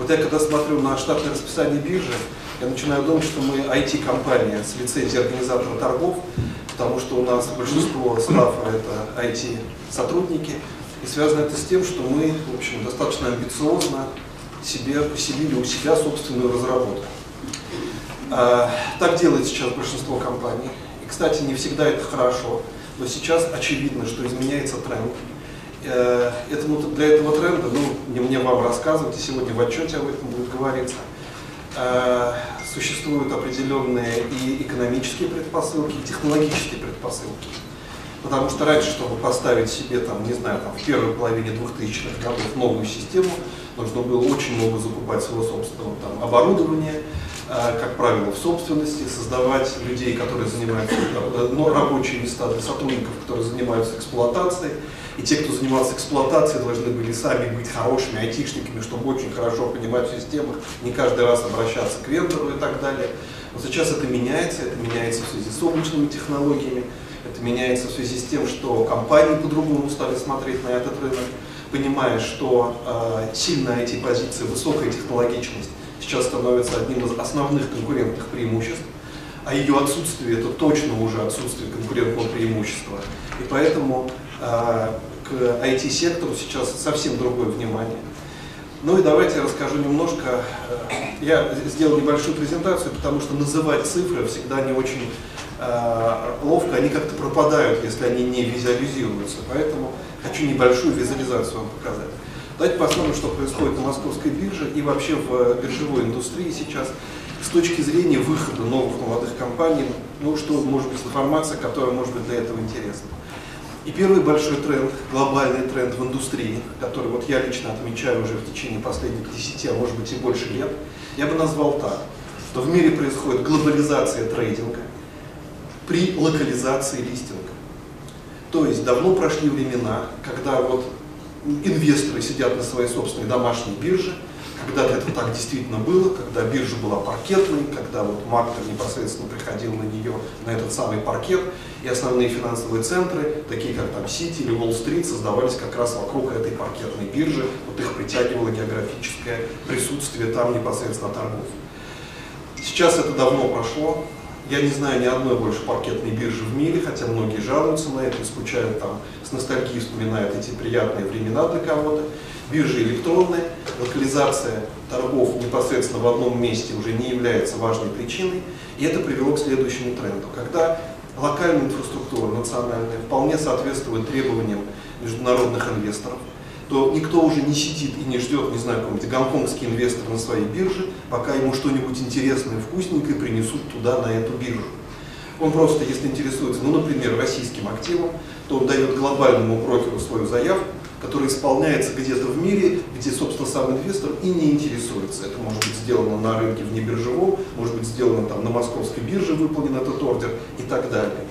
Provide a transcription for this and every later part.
Вот я когда смотрю на штатное расписание биржи, я начинаю думать, что мы IT-компания с лицензией организатора торгов, потому что у нас большинство стафа это IT-сотрудники, и связано это с тем, что мы, в общем, достаточно амбициозно себе поселили у себя собственную разработку. А, так делает сейчас большинство компаний. И, кстати, не всегда это хорошо, но сейчас очевидно, что изменяется тренд. Э, этому, для этого тренда, ну, не мне вам рассказывать, и сегодня в отчете об этом будет говориться, э, существуют определенные и экономические предпосылки, и технологические предпосылки. Потому что раньше, чтобы поставить себе, там, не знаю, там, в первой половине 2000-х годов новую систему, нужно было очень много закупать своего собственного там, оборудования, э, как правило, в собственности, создавать людей, которые занимаются, ну, рабочие места для сотрудников, которые занимаются эксплуатацией. И те, кто занимался эксплуатацией, должны были сами быть хорошими айтишниками, чтобы очень хорошо понимать системах, не каждый раз обращаться к вендору и так далее. Но сейчас это меняется, это меняется в связи с облачными технологиями, это меняется в связи с тем, что компании по-другому стали смотреть на этот рынок, понимая, что э, сильная IT-позиция, высокая технологичность сейчас становится одним из основных конкурентных преимуществ, а ее отсутствие это точно уже отсутствие конкурентного преимущества. И поэтому э, к IT-сектору сейчас совсем другое внимание. Ну и давайте я расскажу немножко. Э, я сделал небольшую презентацию, потому что называть цифры всегда не очень э, ловко, они как-то пропадают, если они не визуализируются. Поэтому хочу небольшую визуализацию вам показать. Давайте посмотрим, что происходит на московской бирже и вообще в биржевой индустрии сейчас с точки зрения выхода новых молодых компаний, ну что может быть информация, которая может быть для этого интересна. И первый большой тренд, глобальный тренд в индустрии, который вот я лично отмечаю уже в течение последних 10, а может быть и больше лет, я бы назвал так, что в мире происходит глобализация трейдинга при локализации листинга. То есть давно прошли времена, когда вот инвесторы сидят на своей собственной домашней бирже, когда-то это так действительно было, когда биржа была паркетной, когда вот Мактор непосредственно приходил на нее, на этот самый паркет, и основные финансовые центры, такие как там Сити или Уолл-стрит, создавались как раз вокруг этой паркетной биржи, вот их притягивало географическое присутствие там непосредственно торгов. Сейчас это давно прошло, я не знаю ни одной больше паркетной биржи в мире, хотя многие жалуются на это, скучают там, с ностальгией вспоминают эти приятные времена для кого-то. Биржи электронные, локализация торгов непосредственно в одном месте уже не является важной причиной, и это привело к следующему тренду, когда локальная инфраструктура национальная вполне соответствует требованиям международных инвесторов, то никто уже не сидит и не ждет, не знаю, какой-нибудь гонконгский инвестор на своей бирже, пока ему что-нибудь интересное вкусненькое принесут туда, на эту биржу. Он просто, если интересуется, ну, например, российским активом, то он дает глобальному брокеру свою заявку, который исполняется где-то в мире, где, собственно, сам инвестор и не интересуется. Это может быть сделано на рынке внебиржевом, может быть сделано там на московской бирже, выполнен этот ордер и так далее.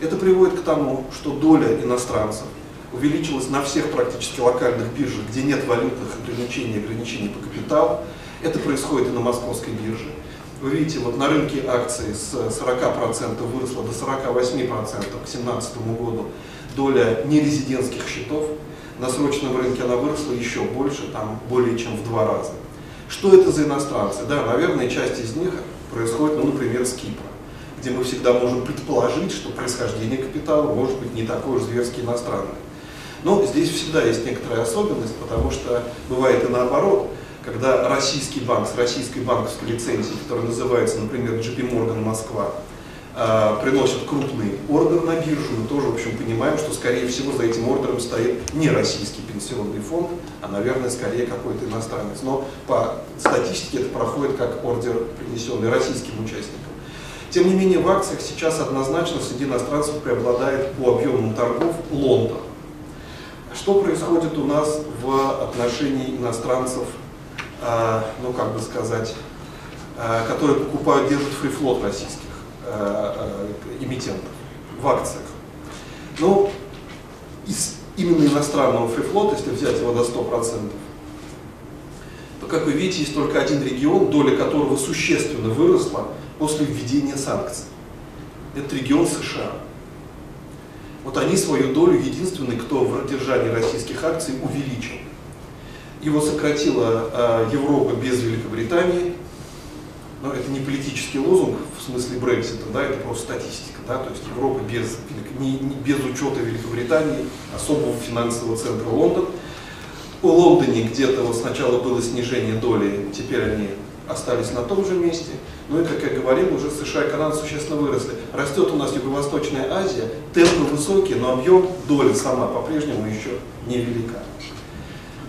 Это приводит к тому, что доля иностранцев увеличилась на всех практически локальных биржах, где нет валютных ограничений, ограничений по капиталу. Это происходит и на московской бирже. Вы видите, вот на рынке акций с 40% выросла до 48% к 2017 году доля нерезидентских счетов на срочном рынке она выросла еще больше, там более чем в два раза. Что это за иностранцы? Да, наверное, часть из них происходит, ну, например, с Кипра, где мы всегда можем предположить, что происхождение капитала может быть не такое уж зверски иностранное. Но здесь всегда есть некоторая особенность, потому что бывает и наоборот, когда российский банк с российской банковской лицензией, который называется, например, JP Morgan Москва, приносят крупный ордер на биржу, мы тоже, в общем, понимаем, что, скорее всего, за этим ордером стоит не российский пенсионный фонд, а, наверное, скорее какой-то иностранец. Но по статистике это проходит как ордер, принесенный российским участникам. Тем не менее, в акциях сейчас однозначно среди иностранцев преобладает по объемам торгов Лондон. Что происходит у нас в отношении иностранцев, э, ну как бы сказать, э, которые покупают, держат фрифлот российский? Э, э, эмитентов в акциях. Но из именно иностранного фрифлота, если взять его до 100%, то, как вы видите, есть только один регион, доля которого существенно выросла после введения санкций. Это регион США. Вот они свою долю единственный, кто в держании российских акций увеличил. Его сократила э, Европа без Великобритании. Но это не политический лозунг в смысле Брексита, да, это просто статистика. Да, то есть Европа без, не, не, без учета Великобритании, особого финансового центра Лондон. У Лондоне где-то вот сначала было снижение доли, теперь они остались на том же месте. Ну и, как я говорил, уже США и Канада существенно выросли. Растет у нас Юго-Восточная Азия, темпы высокие, но объем доли сама по-прежнему еще невелика.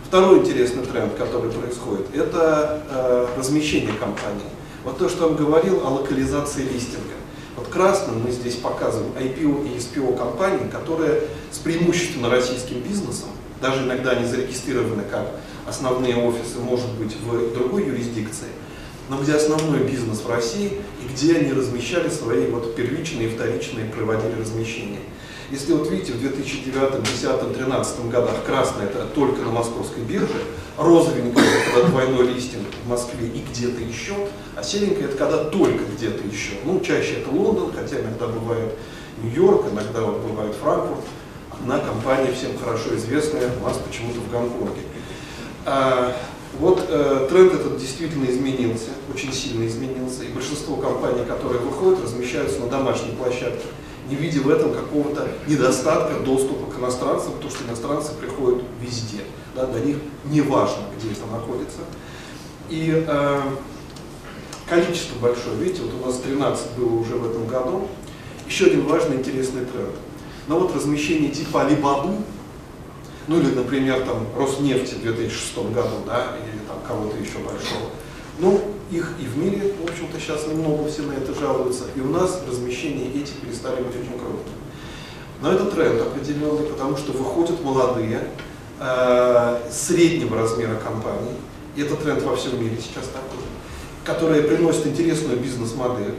Второй интересный тренд, который происходит, это э, размещение компаний. Вот то, что вам говорил о локализации листинга. Вот красным мы здесь показываем IPO и SPO компании, которые с преимущественно российским бизнесом, даже иногда они зарегистрированы как основные офисы, может быть, в другой юрисдикции, но где основной бизнес в России и где они размещали свои вот первичные и вторичные проводили размещения. Если вот видите, в 2009, 2010, 2013 годах красное это только на московской бирже, розовенькое это когда двойной листинг в Москве и где-то еще, а серенькое это когда только где-то еще. Ну, чаще это Лондон, хотя иногда бывает Нью-Йорк, иногда вот бывает Франкфурт. Одна компания всем хорошо известная у нас почему-то в Гонконге. А, вот э, тренд этот действительно изменился, очень сильно изменился, и большинство компаний, которые выходят, размещаются на домашней площадке не видя в этом какого-то недостатка доступа к иностранцам, потому что иностранцы приходят везде. Да, для них не важно, где это находится. И э, количество большое, видите, вот у нас 13 было уже в этом году. Еще один важный интересный тренд. Но вот размещение типа Алибабы, ну или, например, там Роснефти в 2006 году, да, или там кого-то еще большого, ну, их и в мире, в общем-то, сейчас немного все на это жалуются, и у нас размещение этих перестали быть очень крупным. Но это тренд определенный, потому что выходят молодые, э, среднего размера компании, и это тренд во всем мире сейчас такой, которые приносят интересную бизнес-модель,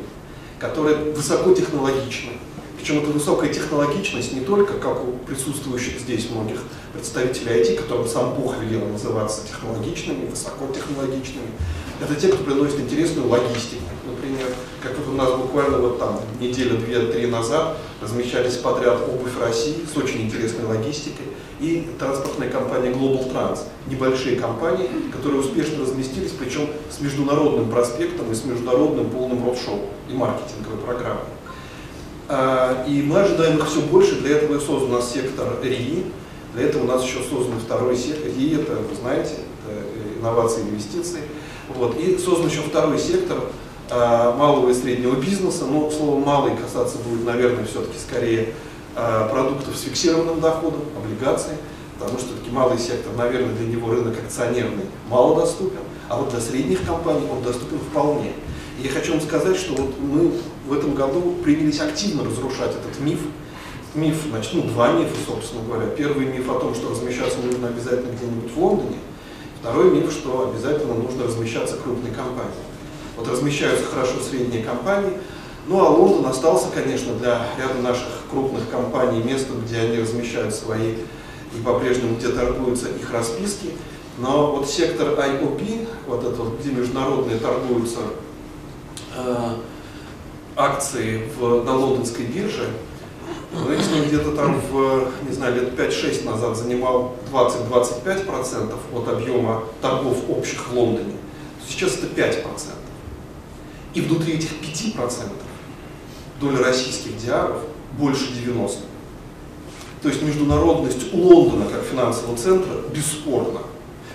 которые высокотехнологичны, причем эта высокая технологичность не только, как у присутствующих здесь многих представителей IT, которым сам Бог велел называться технологичными, высокотехнологичными, это те, кто приносит интересную логистику. Например, как вот у нас буквально вот там неделю, две-три назад размещались подряд обувь России с очень интересной логистикой и транспортная компания Global Trans. Небольшие компании, которые успешно разместились, причем с международным проспектом и с международным полным роуд-шоу и маркетинговой программой. А, и мы ожидаем их все больше, для этого и создан у нас сектор РИИ, для этого у нас еще создан второй сектор, РИИ это, вы знаете, это инновации и инвестиции. Вот. И создан еще второй сектор а, малого и среднего бизнеса, но слово малый касаться будет, наверное, все-таки скорее а, продуктов с фиксированным доходом, облигаций, потому что таки малый сектор, наверное, для него рынок акционерный мало доступен, а вот для средних компаний он доступен вполне. И я хочу вам сказать, что вот мы в этом году принялись активно разрушать этот миф. Миф, значит, ну, два мифа, собственно говоря. Первый миф о том, что размещаться нужно обязательно где-нибудь в Лондоне. Второй миф, что обязательно нужно размещаться крупной компании. Вот размещаются хорошо средние компании, ну а Лондон остался, конечно, для ряда наших крупных компаний местом, где они размещают свои и по-прежнему где торгуются их расписки. Но вот сектор IOP, вот это вот, где международные торгуются Э, акции в, на лондонской бирже, Рейснинг где-то там в, не знаю, лет 5-6 назад занимал 20-25% от объема торгов общих в Лондоне. Сейчас это 5%. И внутри этих 5% доля российских диаров больше 90%. То есть международность Лондона как финансового центра бесспорна.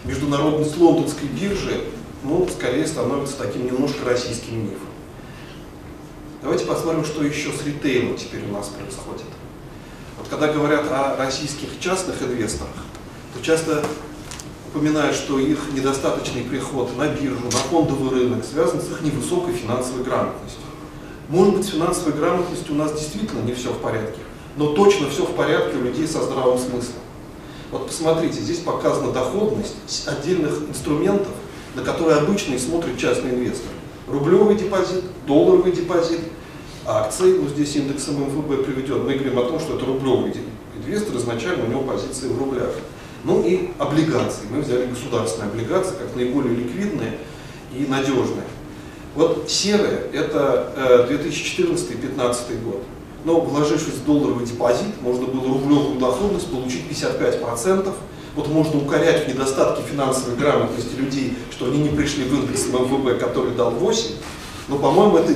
Международность лондонской биржи ну, скорее становится таким немножко российским мифом. Давайте посмотрим, что еще с ритейлом теперь у нас происходит. Вот когда говорят о российских частных инвесторах, то часто упоминают, что их недостаточный приход на биржу, на фондовый рынок связан с их невысокой финансовой грамотностью. Может быть, с финансовой грамотностью у нас действительно не все в порядке, но точно все в порядке у людей со здравым смыслом. Вот посмотрите, здесь показана доходность отдельных инструментов, на которые обычно и смотрит частный инвестор. Рублевый депозит, долларовый депозит, акции, ну здесь индексом МВБ приведен, мы говорим о том, что это рублевый инвестор, изначально у него позиции в рублях. Ну и облигации. Мы взяли государственные облигации как наиболее ликвидные и надежные. Вот серые – это 2014-2015 э, год. но вложившись в долларовый депозит, можно было рублевую доходность получить 55%. Вот можно укорять в недостатке финансовой грамотности людей, что они не пришли в индекс МВБ, который дал 8, но, по-моему, это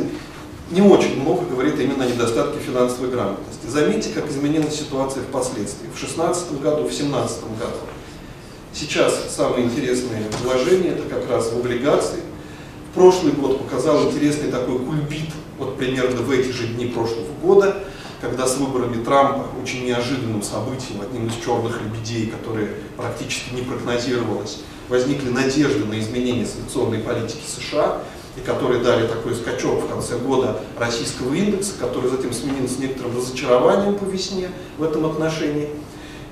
не очень много говорит именно о недостатке финансовой грамотности. Заметьте, как изменилась ситуация впоследствии, в 2016 году, в 2017 году. Сейчас самые интересные вложения это как раз в облигации. Прошлый год показал интересный такой кульбит, вот примерно в эти же дни прошлого года, когда с выборами Трампа, очень неожиданным событием, одним из черных лебедей, которые практически не прогнозировалось, возникли надежды на изменение санкционной политики США, и которые дали такой скачок в конце года российского индекса, который затем сменился некоторым разочарованием по весне в этом отношении.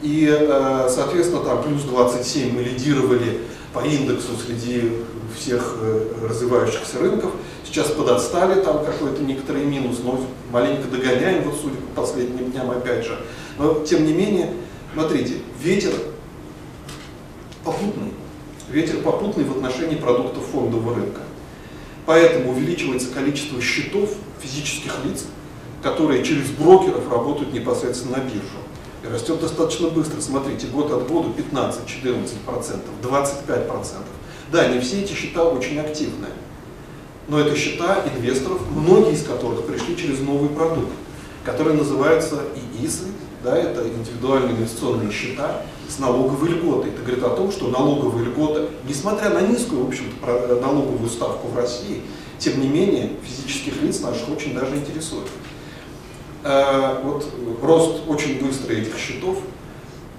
И, э, соответственно, там плюс 27 мы лидировали по индексу среди всех э, развивающихся рынков. Сейчас подотстали, там какой-то некоторый минус, но маленько догоняем, вот судя по последним дням опять же. Но, тем не менее, смотрите, ветер попутный. Ветер попутный в отношении продуктов фондового рынка. Поэтому увеличивается количество счетов физических лиц, которые через брокеров работают непосредственно на биржу. И растет достаточно быстро. Смотрите, год от года 15, 14%, 25%. Да, не все эти счета очень активные. Но это счета инвесторов, многие из которых пришли через новый продукт, который называется ИИСы, да, это индивидуальные инвестиционные счета с налоговой льготой. Это говорит о том, что налоговая льгота, несмотря на низкую, в общем-то, налоговую ставку в России, тем не менее физических лиц наших очень даже интересует. Э, вот рост очень быстрый этих счетов,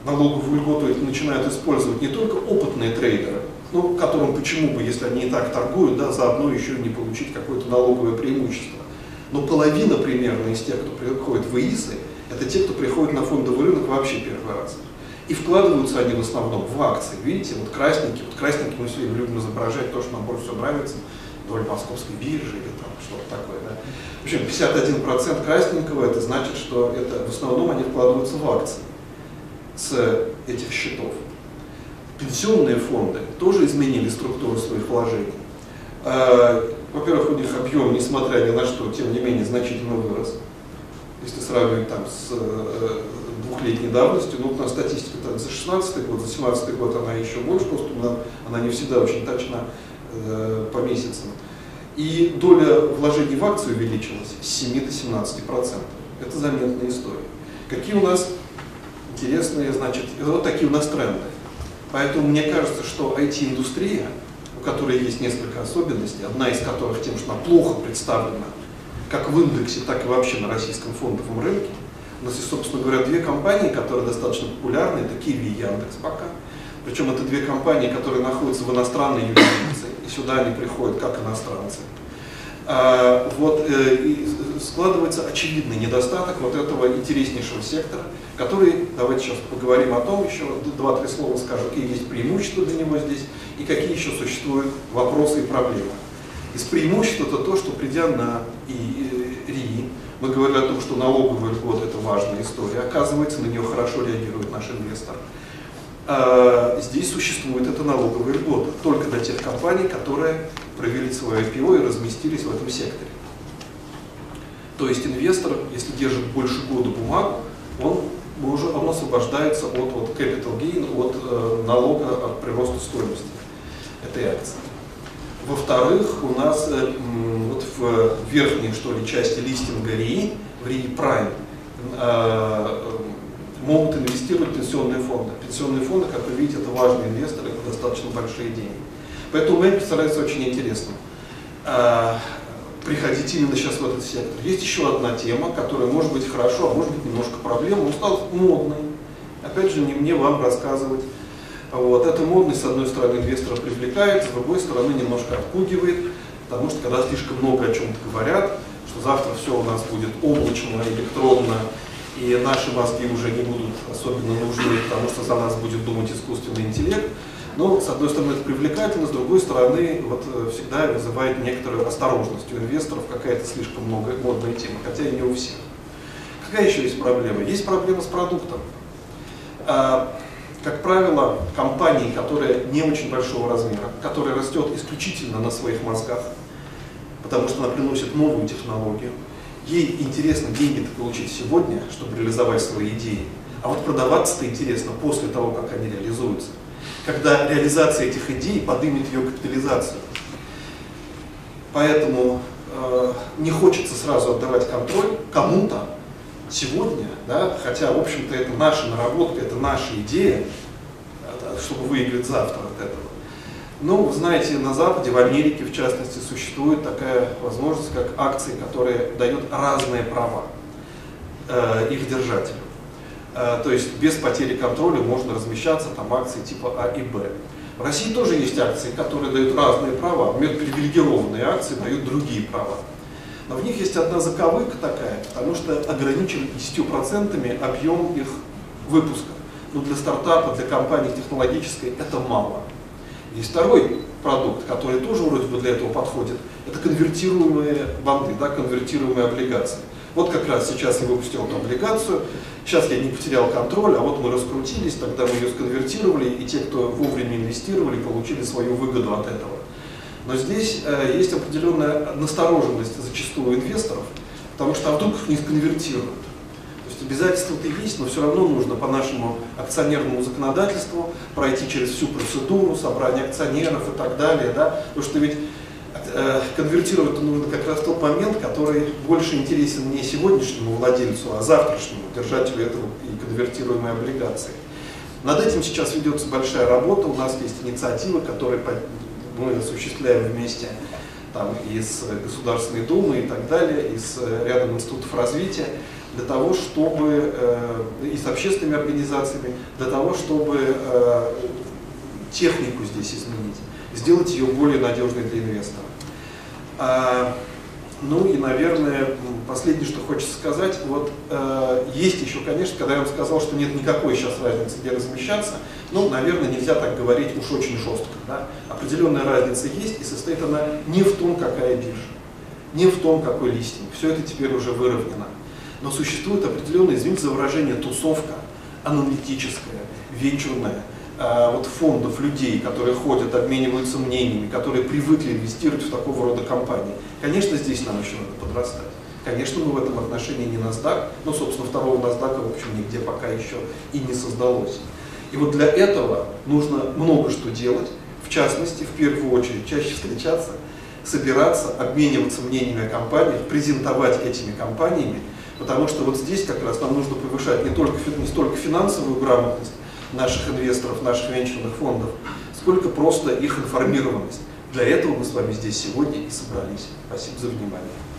налоговую льготу начинают использовать не только опытные трейдеры, ну, которым почему бы, если они и так торгуют, да, заодно еще не получить какое-то налоговое преимущество. Но половина примерно из тех, кто приходит в ИИСы, это те, кто приходит на фондовый рынок вообще первый раз. И вкладываются они в основном в акции. Видите, вот красненькие, вот красненькие мы все время любим изображать то, что нам больше всего нравится, доля московской биржи или что-то такое. Да. В общем, 51% красненького, это значит, что это в основном они вкладываются в акции с этих счетов. Пенсионные фонды тоже изменили структуру своих вложений. А, во-первых, у них объем, несмотря ни на что, тем не менее, значительно вырос если сравнивать там с э, двухлетней давностью, ну, на статистика там, за 16 год, за 17 год она еще больше, просто она, она не всегда очень точна э, по месяцам. И доля вложений в акции увеличилась с 7 до 17 процентов. Это заметная история. Какие у нас интересные, значит, вот такие у нас тренды. Поэтому мне кажется, что IT-индустрия, у которой есть несколько особенностей, одна из которых тем, что она плохо представлена как в индексе, так и вообще на российском фондовом рынке. У нас есть, собственно говоря, две компании, которые достаточно популярны, это Киви и Яндекс пока. Причем это две компании, которые находятся в иностранной юрисдикции, сюда они приходят как иностранцы. А, вот э, складывается очевидный недостаток вот этого интереснейшего сектора, который, давайте сейчас поговорим о том еще, два-три слова скажу, какие есть преимущества для него здесь, и какие еще существуют вопросы и проблемы. Из преимуществ это то, что придя на РИИ, мы говорили о том, что налоговый год это важная история. Оказывается, на нее хорошо реагирует наш инвестор. А здесь существует эта налоговая льгота только для тех компаний, которые провели свое IPO и разместились в этом секторе. То есть инвестор, если держит больше года бумагу, он, уже, он освобождается от, от capital gain, от э, налога от прироста стоимости этой акции. Во-вторых, у нас э, вот в верхней что ли, части листинга РИИ, в РИИ Prime, э, могут инвестировать пенсионные фонды. Пенсионные фонды, как вы видите, это важные инвесторы, это достаточно большие деньги. Поэтому мне представляется очень интересным э, приходить именно сейчас в этот сектор. Есть еще одна тема, которая может быть хорошо, а может быть немножко проблема, он стал модной. Опять же, не мне вам рассказывать. Вот. Это модность, с одной стороны, инвестора привлекает, с другой стороны, немножко отпугивает, потому что когда слишком много о чем-то говорят, что завтра все у нас будет облачно, электронно, и наши мозги уже не будут особенно нужны, потому что за нас будет думать искусственный интеллект. Но, с одной стороны, это привлекательно, с другой стороны, вот, э, всегда вызывает некоторую осторожность у инвесторов, какая-то слишком много, модная тема, хотя и не у всех. Какая еще есть проблема? Есть проблема с продуктом. А, как правило, компании, которые не очень большого размера, которая растет исключительно на своих мозгах, потому что она приносит новую технологию, Ей интересно деньги получить сегодня, чтобы реализовать свои идеи. А вот продаваться-то интересно после того, как они реализуются. Когда реализация этих идей поднимет ее капитализацию. Поэтому э, не хочется сразу отдавать контроль кому-то сегодня, да, хотя, в общем-то, это наша наработка, это наша идея, э, чтобы выиграть завтра от этого. Ну, вы знаете, на Западе, в Америке, в частности, существует такая возможность, как акции, которые дают разные права э, их держателю. Э, то есть без потери контроля можно размещаться там акции типа А и Б. В России тоже есть акции, которые дают разные права, например, привилегированные акции дают другие права. Но в них есть одна заковыка такая, потому что ограничен 10% объем их выпуска. Но для стартапа, для компании технологической это мало. Есть второй продукт, который тоже вроде бы для этого подходит. Это конвертируемые банды, да, конвертируемые облигации. Вот как раз сейчас я выпустил эту облигацию, сейчас я не потерял контроль, а вот мы раскрутились, тогда мы ее сконвертировали, и те, кто вовремя инвестировали, получили свою выгоду от этого. Но здесь э, есть определенная настороженность зачастую инвесторов, потому что а вдруг их не сконвертируют есть обязательства-то есть, но все равно нужно по нашему акционерному законодательству пройти через всю процедуру, собрание акционеров и так далее, да, потому что ведь э, конвертировать нужно как раз тот момент, который больше интересен не сегодняшнему владельцу, а завтрашнему держателю этого и конвертируемой облигации. Над этим сейчас ведется большая работа, у нас есть инициативы, которые мы осуществляем вместе там, и с Государственной Думой и так далее, и с рядом институтов развития для того, чтобы, э, и с общественными организациями, для того, чтобы э, технику здесь изменить, сделать ее более надежной для инвестора. Ну и, наверное, последнее, что хочется сказать, вот э, есть еще, конечно, когда я вам сказал, что нет никакой сейчас разницы, где размещаться, ну, наверное, нельзя так говорить уж очень жестко. Да? Определенная разница есть, и состоит она не в том, какая биржа, не в том, какой листинг. Все это теперь уже выровнено но существует определенная, извините за выражение, тусовка аналитическая, вечерная, э, вот фондов, людей, которые ходят, обмениваются мнениями, которые привыкли инвестировать в такого рода компании. Конечно, здесь нам еще надо подрастать. Конечно, мы в этом отношении не NASDAQ, но, собственно, второго NASDAQ, в общем, нигде пока еще и не создалось. И вот для этого нужно много что делать, в частности, в первую очередь, чаще встречаться, собираться, обмениваться мнениями о компаниях, презентовать этими компаниями, Потому что вот здесь как раз нам нужно повышать не только, не столько финансовую грамотность наших инвесторов, наших венчурных фондов, сколько просто их информированность. Для этого мы с вами здесь сегодня и собрались. Спасибо за внимание.